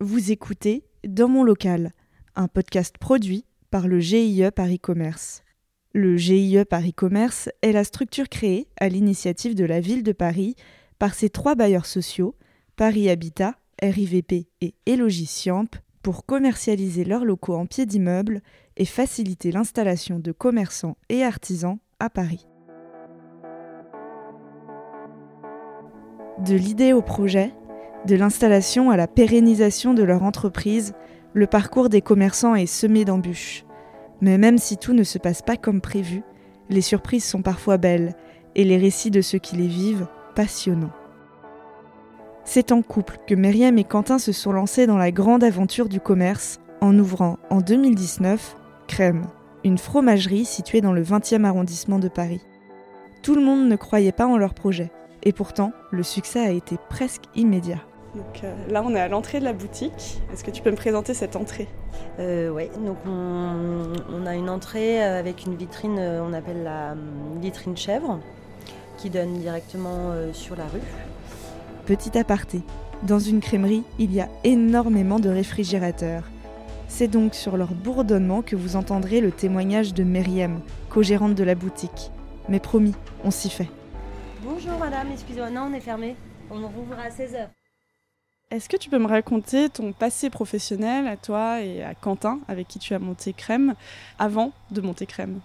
Vous écoutez Dans mon local, un podcast produit par le GIE Paris Commerce. Le GIE Paris Commerce est la structure créée à l'initiative de la ville de Paris par ses trois bailleurs sociaux, Paris Habitat, RIVP et Elogiciamp, pour commercialiser leurs locaux en pied d'immeuble et faciliter l'installation de commerçants et artisans à Paris. De l'idée au projet, de l'installation à la pérennisation de leur entreprise, le parcours des commerçants est semé d'embûches. Mais même si tout ne se passe pas comme prévu, les surprises sont parfois belles et les récits de ceux qui les vivent passionnants. C'est en couple que Myriam et Quentin se sont lancés dans la grande aventure du commerce en ouvrant en 2019 Crème, une fromagerie située dans le 20e arrondissement de Paris. Tout le monde ne croyait pas en leur projet, et pourtant le succès a été presque immédiat. Donc euh, là, on est à l'entrée de la boutique. Est-ce que tu peux me présenter cette entrée? Euh, Oui, donc on, a une entrée avec une vitrine, euh, on appelle la hum, vitrine chèvre, qui donne directement sur la rue. Petit aparté, dans une crèmerie, il y a énormément de réfrigérateurs. C'est donc sur leur bourdonnement que vous entendrez le témoignage de Myriam, co-gérante de la boutique. Mais promis, on s'y fait. Bonjour madame, excusez-moi, non, on est fermé. On rouvre à 16h. Est-ce que tu peux me raconter ton passé professionnel à toi et à Quentin, avec qui tu as monté Crème, avant de monter Crème?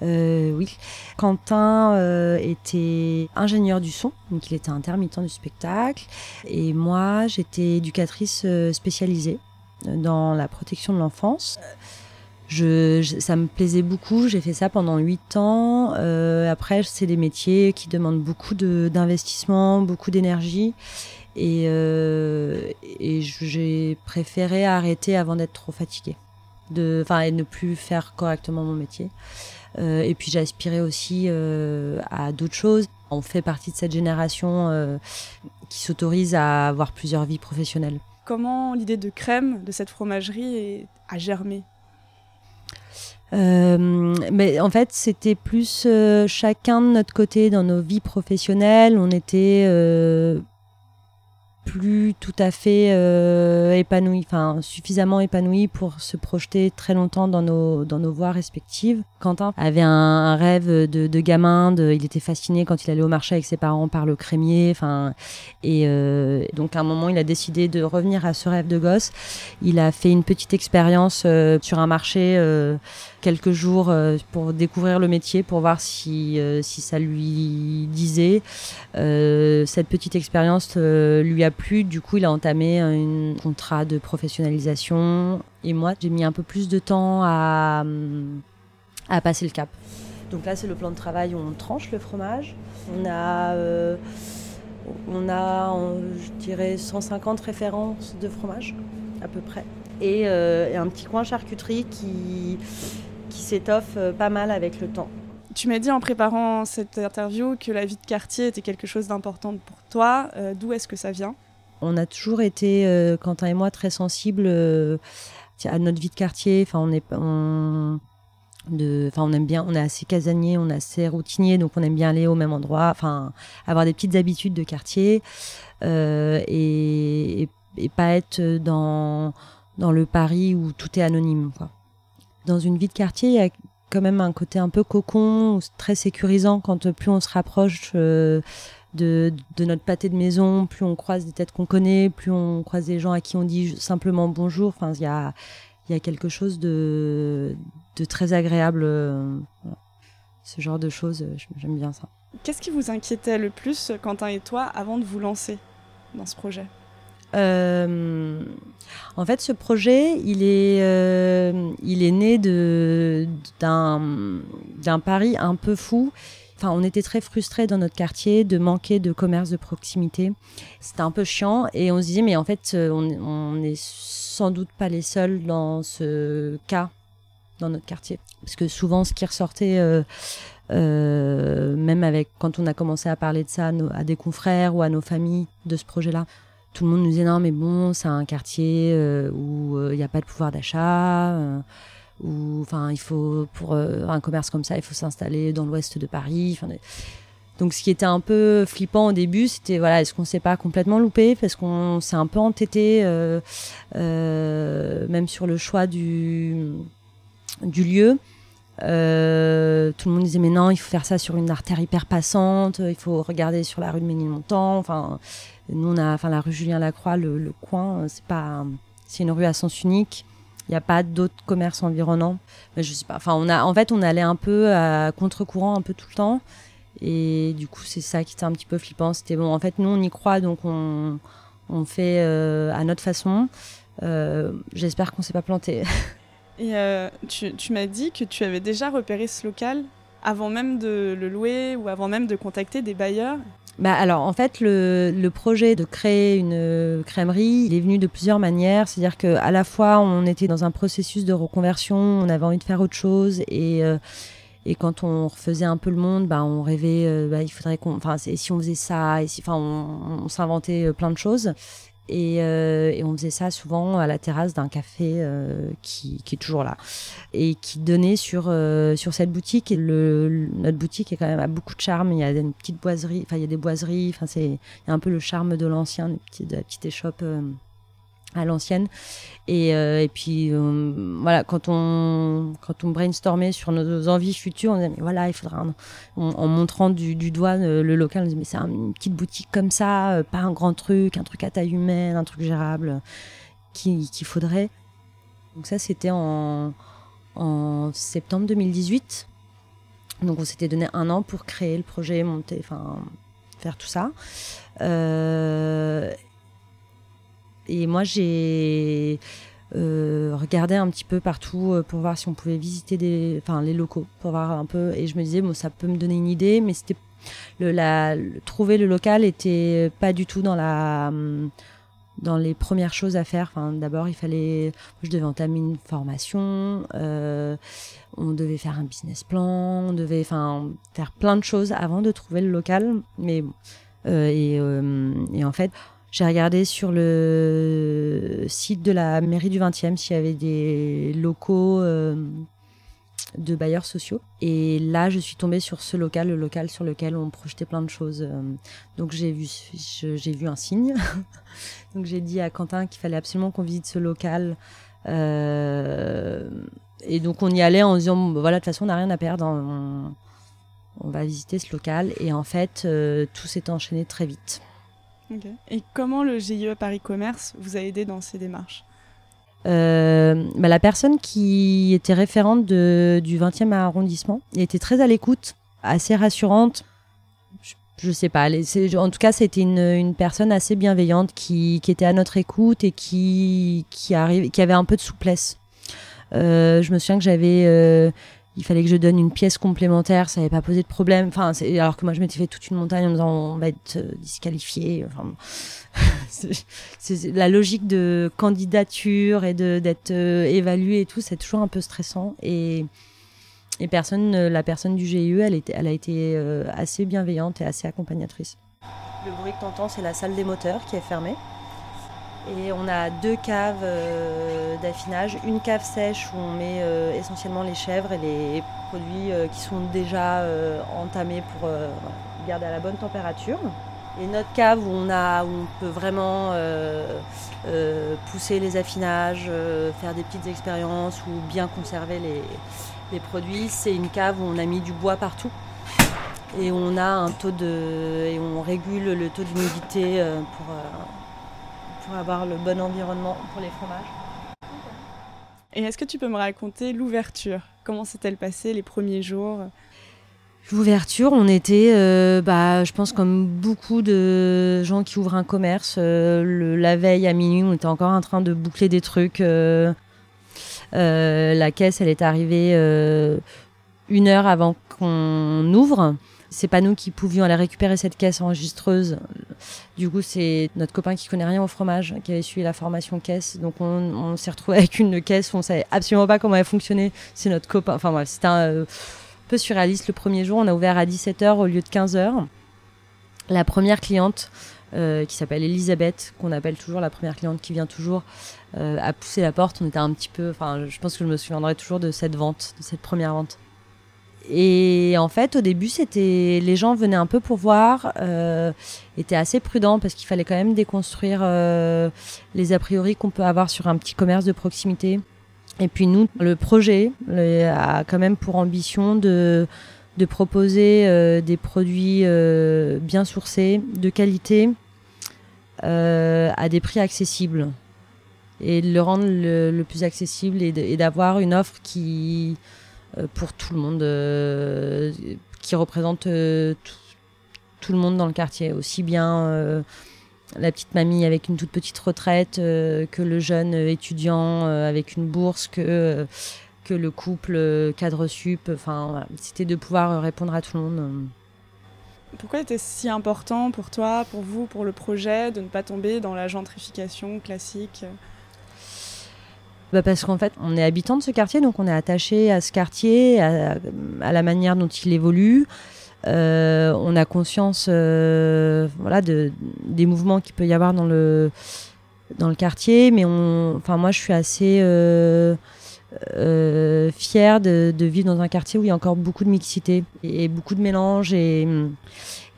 Euh, oui, Quentin euh, était ingénieur du son, donc il était intermittent du spectacle, et moi j'étais éducatrice euh, spécialisée dans la protection de l'enfance. Ça me plaisait beaucoup, j'ai fait ça pendant 8 ans. après, c'est des métiers qui demandent beaucoup d'investissement, beaucoup d'énergie. Et, euh, et j'ai préféré arrêter avant d'être trop fatiguée. De, enfin, et ne plus faire correctement mon métier. Euh, et puis j'aspirais aussi euh, à d'autres choses. On fait partie de cette génération qui s'autorise à avoir plusieurs vies professionnelles. Comment l'idée de crème de cette fromagerie a germé? Euh, mais en fait, c'était plus euh, chacun de notre côté dans nos vies professionnelles. On était euh, plus tout à fait euh, épanoui, enfin suffisamment épanoui pour se projeter très longtemps dans nos, dans nos voies respectives. Quentin avait un, rêve de, de gamin, il était fasciné quand il allait au marché avec ses parents par le crémier, enfin, et euh, donc à un moment il a décidé de revenir à ce rêve de gosse. Il a fait une petite expérience euh, sur un marché quelques jours euh, pour découvrir le métier, pour voir si, euh, si ça lui disait. Euh, cette petite expérience lui a plu, du coup il a entamé un contrat de professionnalisation et moi j'ai mis un peu plus de temps à, à passer le cap. Donc là c'est le plan de travail où on tranche le fromage. On a on a, je dirais, 150 références de fromage, à peu près. Et, un petit coin charcuterie qui, qui s'étoffe euh, pas mal avec le temps. Tu m'as dit en préparant cette interview que la vie de quartier était quelque chose d'important pour toi. Euh, d'où est-ce que ça vient? On a toujours été, euh, Quentin et moi, très sensibles à notre vie de quartier. Enfin, on est, on, de, enfin, on aime bien, on est assez casanier, on est assez routinier, donc on aime bien aller au même endroit. Enfin, avoir des petites habitudes de quartier et, et, pas être dans dans le Paris où tout est anonyme. Quoi dans une vie de quartier, il y a quand même un côté un peu cocon, très sécurisant quand plus on se rapproche euh, de, de, notre pâté de maison, plus on croise des têtes qu'on connaît, plus on croise des gens à qui on dit simplement bonjour. Enfin, il y a, quelque chose de, de très agréable. Euh, Ce genre de choses, euh, j'aime bien ça. Qu'est-ce qui vous inquiétait le plus, Quentin et toi, avant de vous lancer dans ce projet? Euh, en fait, ce projet, il est, euh, il est né d'un, pari un peu fou. Enfin, on était très frustrés dans notre quartier de manquer de commerce de proximité. C'était un peu chiant et on se disait, mais en fait, on n'est sans doute pas les seuls dans ce cas dans notre quartier. Parce que souvent, ce qui ressortait, euh, euh, même avec quand on a commencé à parler de ça à, des confrères ou à nos familles de ce projet-là, tout le monde nous disait non mais bon c'est un quartier euh, où euh, il n'y a pas de pouvoir d'achat euh, il faut pour un commerce comme ça il faut s'installer dans l'ouest de Paris Donc ce qui était un peu flippant au début, c'était voilà, est-ce qu'on s'est pas complètement loupé parce qu'on s'est un peu entêté, même sur le choix du lieu. Euh, tout le monde disait mais non, il faut faire ça sur une artère hyper passante, il faut regarder sur la rue de Ménilmontant. Enfin, nous on a, enfin la rue Julien Lacroix, le, le coin, c'est pas, c'est une rue à sens unique. Il n'y a pas d'autres commerces environnants. Mais je sais pas. Enfin, on a, en fait, on allait un peu à contre-courant un peu tout le temps. Et du coup, c'est ça qui était un petit peu flippant. C'était bon, en fait, nous, on y croit, donc on, on fait euh, à notre façon. Euh, J'espère qu'on s'est pas planté. Et euh, tu, m'as dit que tu avais déjà repéré ce local avant même de le louer ou avant même de contacter des bailleurs. Bah alors en fait le, projet de créer une crèmerie il est venu de plusieurs manières c'est-à-dire que à la fois on était dans un processus de reconversion on avait envie de faire autre chose et euh, et quand on refaisait un peu le monde, bah, on rêvait, euh, bah, il faudrait qu'on, enfin, si on faisait ça, et si, enfin, on, s'inventait euh, plein de choses. Et, euh, et, on faisait ça souvent à la terrasse d'un café euh, qui, qui, est toujours là et qui donnait sur euh, sur cette boutique. Notre boutique est quand même a beaucoup de charme. Il y a une petite boiserie, enfin il y a des boiseries. Enfin c'est il y a un peu le charme de l'ancien, de la petite échoppe à l'ancienne. Et, euh, et puis euh, voilà, quand on quand on brainstormait sur nos envies futures, on disait mais voilà, il faudra un, en montrant du, doigt euh, le local, on disait mais c'est une petite boutique comme ça, pas un grand truc, un truc à taille humaine, un truc gérable qu'il qui faudrait. Donc ça c'était en en septembre 2018. Donc on s'était donné un an pour créer le projet, monter, enfin faire tout ça. Et moi, j'ai euh, regardé un petit peu partout euh, pour voir si on pouvait visiter des, enfin, les locaux, pour voir un peu. Et je me disais, bon, ça peut me donner une idée, mais c'était le, trouver le local était pas du tout dans la dans les premières choses à faire. Enfin, d'abord, il fallait, je devais entamer une formation, euh, on devait faire un business plan, on devait, enfin, faire plein de choses avant de trouver le local. Mais et, et en fait, j'ai regardé sur le site de la mairie du 20e s'il y avait des locaux euh, de bailleurs sociaux. Et là, je suis tombée sur ce local, le local sur lequel on projetait plein de choses. Donc j'ai vu, j'ai vu un signe. Donc j'ai dit à Quentin qu'il fallait absolument qu'on visite ce local. Euh, et donc on y allait en disant, voilà, de toute façon, on n'a rien à perdre. On, on, va visiter ce local. Et en fait, euh, tout s'est enchaîné très vite. Et comment le GIE Paris Commerce vous a aidé dans ces démarches euh, bah, La personne qui était référente du 20e arrondissement était très à l'écoute, assez rassurante. Je, je sais pas, en tout cas, c'était une, personne assez bienveillante qui, était à notre écoute et qui avait un peu de souplesse. Euh, je me souviens que j'avais euh, il fallait que je donne une pièce complémentaire, ça n'avait pas posé de problème. Enfin, alors que moi, je m'étais fait toute une montagne en me disant on va être disqualifié. Enfin, c'est la logique de candidature et d'être euh, évalué et tout, c'est toujours un peu stressant. Et, et personne, la personne du GIE, elle, était, elle a été euh, assez bienveillante et assez accompagnatrice. Le bruit que t'entends, c'est la salle des moteurs qui est fermée. Et on a deux caves euh, d'affinage. Une cave sèche où on met euh, essentiellement les chèvres et les produits euh, qui sont déjà entamés pour garder à la bonne température. Et notre cave où on, a, où on peut vraiment pousser les affinages, faire des petites expériences ou bien conserver les, les produits, c'est une cave où on a mis du bois partout et on a un taux de et on régule le taux d'humidité pour pour avoir le bon environnement pour les fromages. Et est-ce que tu peux me raconter l'ouverture? Comment s'est-elle passée les premiers jours? L'ouverture, on était, euh, bah, je pense comme beaucoup de gens qui ouvrent un commerce, euh, le, la veille à minuit, on était encore en train de boucler des trucs. Euh, la caisse, elle est arrivée une heure avant qu'on ouvre c'est pas nous qui pouvions aller récupérer cette caisse enregistreuse. Du coup, c'est notre copain qui connaît rien au fromage qui avait suivi la formation caisse. Donc, on, s'est retrouvé avec une caisse on savait absolument pas comment elle fonctionnait. C'est notre copain. Enfin, bref, c'était un euh, peu surréaliste. Le premier jour, on a ouvert à 17h au lieu de 15h. La première cliente, euh, qui s'appelle Elisabeth, qu'on appelle toujours la première cliente qui vient toujours, euh, a poussé la porte. On était un petit peu. Enfin, je pense que je me souviendrai toujours de cette vente, de cette première vente. Et en fait, au début, c'était les gens venaient un peu pour voir, euh, étaient assez prudents parce qu'il fallait quand même déconstruire euh, les a priori qu'on peut avoir sur un petit commerce de proximité. Et puis nous, le projet a quand même pour ambition de proposer euh, des produits euh, bien sourcés, de qualité, euh, à des prix accessibles et de le rendre le, plus accessible et d'avoir une offre qui pour tout le monde qui représente tout, le monde dans le quartier aussi bien la petite mamie avec une toute petite retraite que le jeune étudiant avec une bourse que que le couple euh, cadre sup. C'était de pouvoir euh, répondre à tout le monde. Euh. Pourquoi était si important pour toi, pour vous, pour le projet, de ne pas tomber dans la gentrification classique? Bah parce qu'en fait, on est habitant de ce quartier, donc on est attaché à ce quartier, à, la manière dont il évolue. on a conscience, voilà, de, des mouvements qu'il peut y avoir dans le dans le quartier, mais enfin moi, je suis assez euh, fière de, vivre dans un quartier où il y a encore beaucoup de mixité et, beaucoup de mélange et,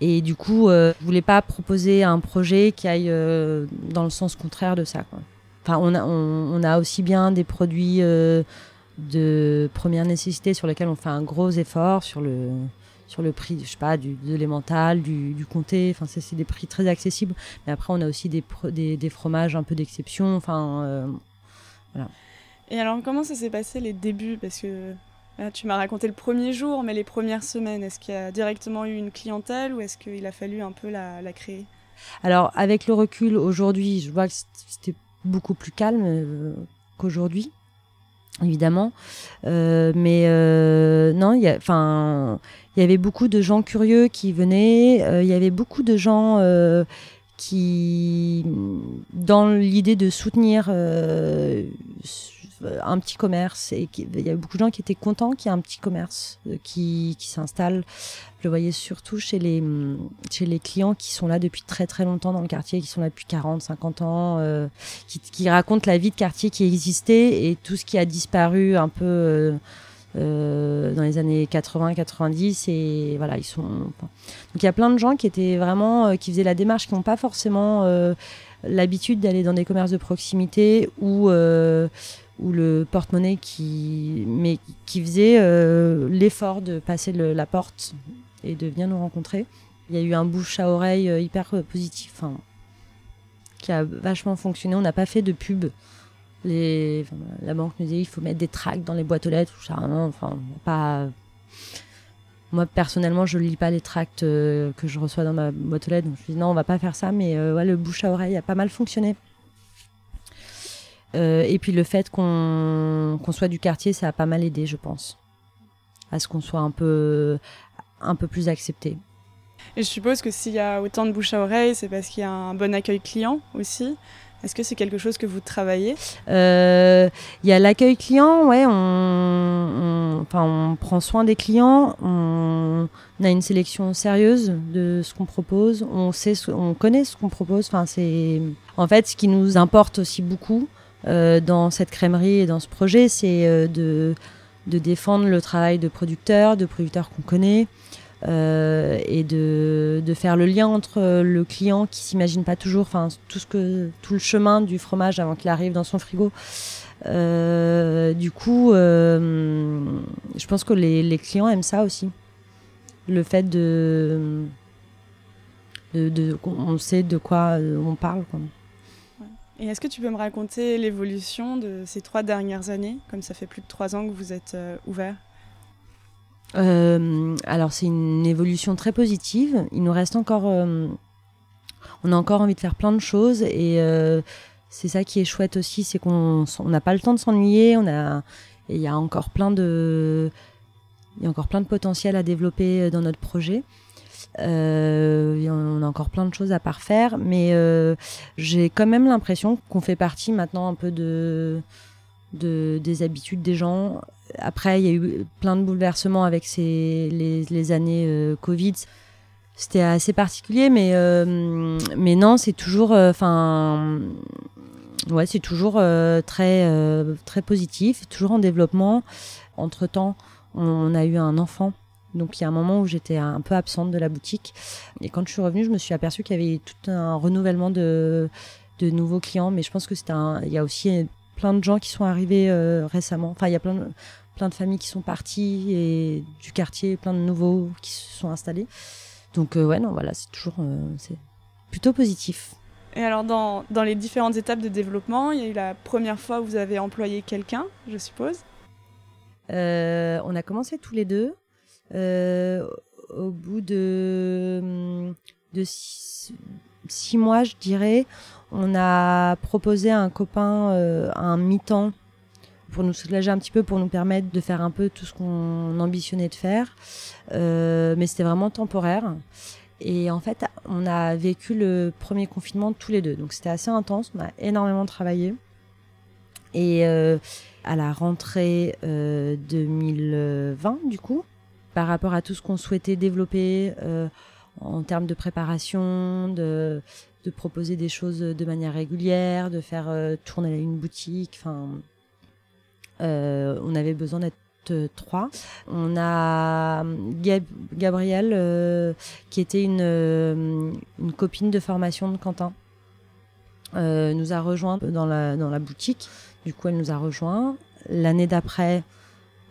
et du coup euh, je voulais pas proposer un projet qui aille euh, dans le sens contraire de ça quoi. Enfin on a, on, a aussi bien des produits euh, de première nécessité sur lesquels on fait un gros effort sur le sur le prix, je sais pas, du, de l'émental, du, du comté. Enfin, c'est des prix très accessibles. Mais après, on a aussi des, des, des fromages un peu d'exception. Enfin, voilà. Et alors, comment ça s'est passé les débuts? Parce que tu m'as raconté le premier jour, mais les premières semaines, est-ce qu'il y a directement eu une clientèle ou est-ce qu'il a fallu un peu la, créer? Alors, avec le recul, aujourd'hui, je vois que c'était beaucoup plus calme euh, qu'aujourd'hui évidemment. Euh, mais euh, non, il y, avait beaucoup de gens curieux qui venaient. Il y avait beaucoup de gens qui, dans l'idée de soutenir un petit commerce et il y a beaucoup de gens qui étaient contents qu'il y ait un petit commerce euh, qui, qui s'installe. Je le voyais surtout chez les, mm, chez les clients qui sont là depuis très très longtemps dans le quartier, qui sont là depuis 40, 50 ans, euh, qui, qui, racontent la vie de quartier qui existait et tout ce qui a disparu un peu euh, dans les années 80, 90 et voilà ils sont. Donc il y a plein de gens qui étaient vraiment, qui faisaient la démarche, qui n'ont pas forcément l'habitude d'aller dans des commerces de proximité ou ou le porte-monnaie qui, mais qui faisait euh, l'effort de passer la porte et de venir nous rencontrer. Il y a eu un bouche à oreille euh, hyper euh, positif, qui a vachement fonctionné. On n'a pas fait de pub. La banque nous disait il faut mettre des tracts dans les boîtes aux lettres. Enfin, pas. Moi personnellement, je lis pas les tracts que je reçois dans ma boîte aux lettres. Donc je dis non, on va pas faire ça. Mais le bouche à oreille a pas mal fonctionné. Euh, et puis le fait qu'on soit du quartier, ça a pas mal aidé, je pense, à ce qu'on soit un peu, un peu plus accepté. Et je suppose que s'il y a autant de bouche à oreille, c'est parce qu'il y a un bon accueil client aussi. Est-ce que c'est quelque chose que vous travaillez? Euh, Il y a l'accueil client, ouais. On, enfin, on prend soin des clients. On, a une sélection sérieuse de ce qu'on propose. On sait, on connaît ce qu'on propose. Enfin, c'est en fait ce qui nous importe aussi beaucoup. Euh, dans cette crèmerie et dans ce projet, c'est euh, de, de, défendre le travail de producteurs, de producteurs qu'on connaît, euh, et de, de, faire le lien entre le client qui s'imagine pas toujours, enfin tout ce que tout le chemin du fromage avant qu'il arrive dans son frigo. du coup, je pense que les, les, clients aiment ça aussi, le fait de, de, de on sait de quoi on parle. Quoi. Et est-ce que tu peux me raconter l'évolution de ces trois dernières années, comme ça fait plus de trois ans que vous êtes euh, ouvert? Euh, Alors c'est une évolution très positive. Il nous reste encore, euh, on a encore envie de faire plein de choses et c'est ça qui est chouette aussi, c'est qu'on n'a pas le temps de s'ennuyer. On a, il y a encore plein de, il y a encore plein de potentiel à développer dans notre projet. Euh, on a encore plein de choses à parfaire, mais euh, j'ai quand même l'impression qu'on fait partie maintenant un peu de, de, des habitudes des gens. Après, il y a eu plein de bouleversements avec ces, les, années euh, Covid. C'était assez particulier, mais, mais non, c'est toujours. Enfin. ouais, c'est toujours très, très positif, toujours en développement. Entre temps, on, a eu un enfant. Donc il y a un moment où j'étais un peu absente de la boutique. Et quand je suis revenue, je me suis aperçue qu'il y avait tout un renouvellement de, de nouveaux clients. Mais je pense que c'est un. Il y a aussi plein de gens qui sont arrivés récemment. Enfin, il y a plein de, plein de familles qui sont parties et du quartier, plein de nouveaux qui se sont installés. Donc ouais, non, voilà, c'est toujours c'est plutôt positif. Et alors, dans, dans, les différentes étapes de développement, il y a eu la première fois où vous avez employé quelqu'un, je suppose? Euh, On a commencé tous les deux. Euh, au bout de, de six, mois, je dirais, on a proposé à un copain euh, un mi-temps pour nous soulager un petit peu, pour nous permettre de faire un peu tout ce qu'on ambitionnait de faire. mais c'était vraiment temporaire. Et en fait, on a vécu le premier confinement tous les deux. Donc c'était assez intense, on a énormément travaillé. Et euh, à la rentrée 2020, euh, du coup, par rapport à tout ce qu'on souhaitait développer euh, en termes de préparation, de, proposer des choses de manière régulière, de faire tourner une boutique, enfin, on avait besoin d'être trois. On a Gab Gabrielle, euh, qui était une, euh, copine de formation de Quentin, euh, nous a rejoint dans la, dans la boutique. Du coup, elle nous a rejoint. L'année d'après,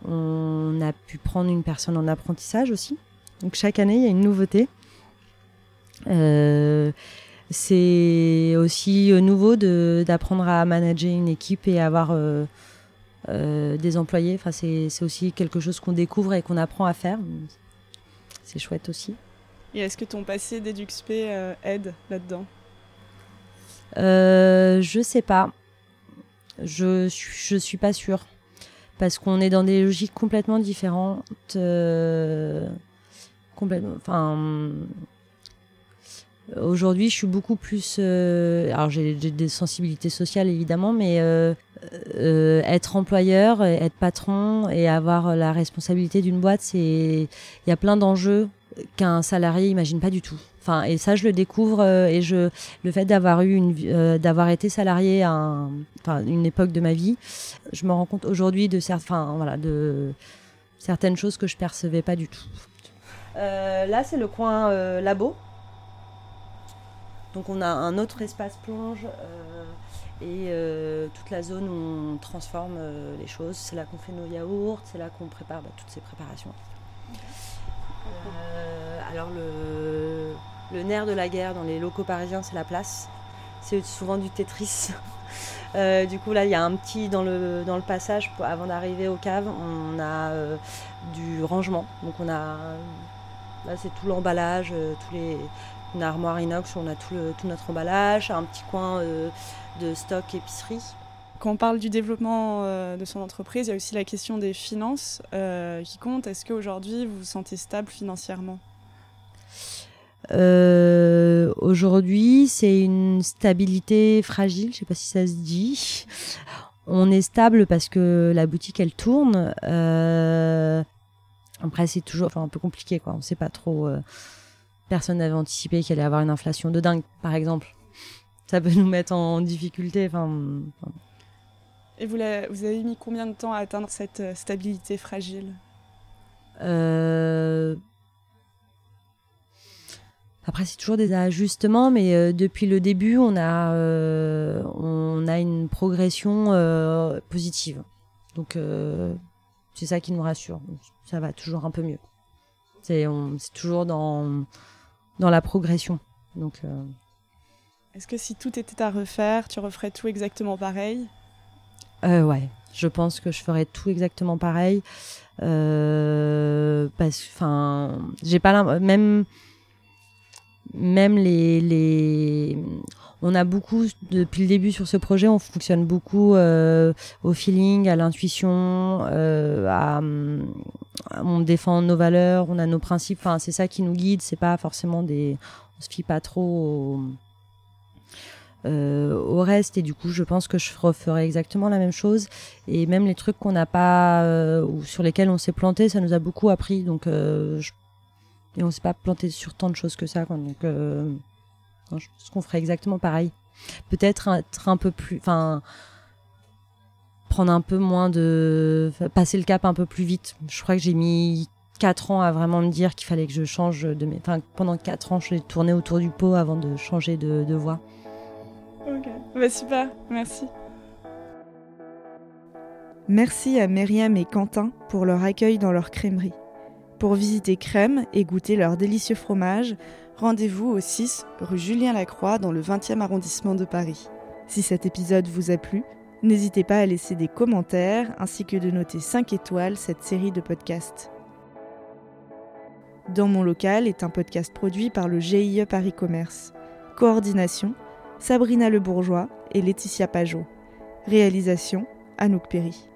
on a pu prendre une personne en apprentissage aussi. Donc chaque année, il y a une nouveauté. c'est aussi nouveau d'apprendre à manager une équipe et avoir euh, des employés. Enfin, c'est aussi quelque chose qu'on découvre et qu'on apprend à faire. C'est chouette aussi. Et est-ce que ton passé d'EduxP euh, aide là-dedans? Euh, Je sais pas. Je, je suis pas sûre. Parce qu'on est dans des logiques complètement différentes. Euh, complètement. Enfin Aujourd'hui, je suis beaucoup plus. Euh, alors, j'ai des sensibilités sociales évidemment, mais euh, être employeur, être patron et avoir la responsabilité d'une boîte, c'est il y a plein d'enjeux qu'un salarié imagine pas du tout. Enfin, et ça, je le découvre et je le fait d'avoir eu une, d'avoir été salarié à une époque de ma vie, je me rends compte aujourd'hui de certains, voilà, de certaines choses que je percevais pas du tout. là, c'est le coin labo. Donc on a un autre espace plonge euh, et euh, toute la zone où on transforme euh, les choses. C'est là qu'on fait nos yaourts, c'est là qu'on prépare bah, toutes ces préparations. Alors le, nerf de la guerre dans les locaux parisiens, c'est la place. C'est souvent du Tetris. du coup là, il y a un petit dans le passage avant d'arriver aux caves, on a du rangement. Donc on a là c'est tout l'emballage, tous les une armoire inox où on a tout, notre emballage, un petit coin euh, de stock épicerie. Quand on parle du développement euh, de son entreprise, il y a aussi la question des finances euh, qui compte. Est-ce qu'aujourd'hui, vous vous sentez stable financièrement? Aujourd'hui, c'est une stabilité fragile, je sais pas si ça se dit. On est stable parce que la boutique, elle tourne. Après, c'est toujours un peu compliqué, quoi. on sait pas trop personne n'avait anticipé qu'il allait avoir une inflation de dingue, par exemple. Ça peut nous mettre en difficulté. Enfin, Et vous, vous, avez mis combien de temps à atteindre cette euh, stabilité fragile? Euh, Après, c'est toujours des ajustements, mais euh, depuis le début, on a, on a une progression positive. Donc, c'est ça qui nous rassure. Ça va toujours un peu mieux. C'est toujours dans dans la progression. Donc, euh, Est-ce que si tout était à refaire, tu referais tout exactement pareil? Euh, Ouais, je pense que je ferais tout exactement pareil. Euh, parce enfin, j'ai pas même même les, on a beaucoup depuis le début sur ce projet on fonctionne beaucoup euh, au feeling à l'intuition euh, à, on défend nos valeurs on a nos principes. Enfin c'est ça qui nous guide. C'est pas forcément des on se fie pas trop au, euh, reste. Et du coup je pense que je referai exactement la même chose. Et même les trucs qu'on n'a pas ou sur lesquels on s'est planté ça nous a beaucoup appris. Donc je, et on s'est pas planté sur tant de choses que ça quoi, donc euh, je pense qu'on ferait exactement pareil. Peut-être être un peu plus. Enfin. prendre un peu moins de. passer le cap un peu plus vite. Je crois que j'ai mis 4 ans à vraiment me dire qu'il fallait que je change de. Mes... Enfin, pendant 4 ans, je j'ai tourné autour du pot avant de changer de, de voie. Ok, bah, super, merci. Merci à Myriam et Quentin pour leur accueil dans leur crèmerie. Pour visiter Crème et goûter leur délicieux fromage, rendez-vous au 6 rue Julien Lacroix dans le 20e arrondissement de Paris. Si cet épisode vous a plu, n'hésitez pas à laisser des commentaires ainsi que de noter 5 étoiles cette série de podcasts. Dans mon local est un podcast produit par le GIE Paris Commerce. Coordination Sabrina Le Bourgeois et Laetitia Pajot. Réalisation Anouk Perry.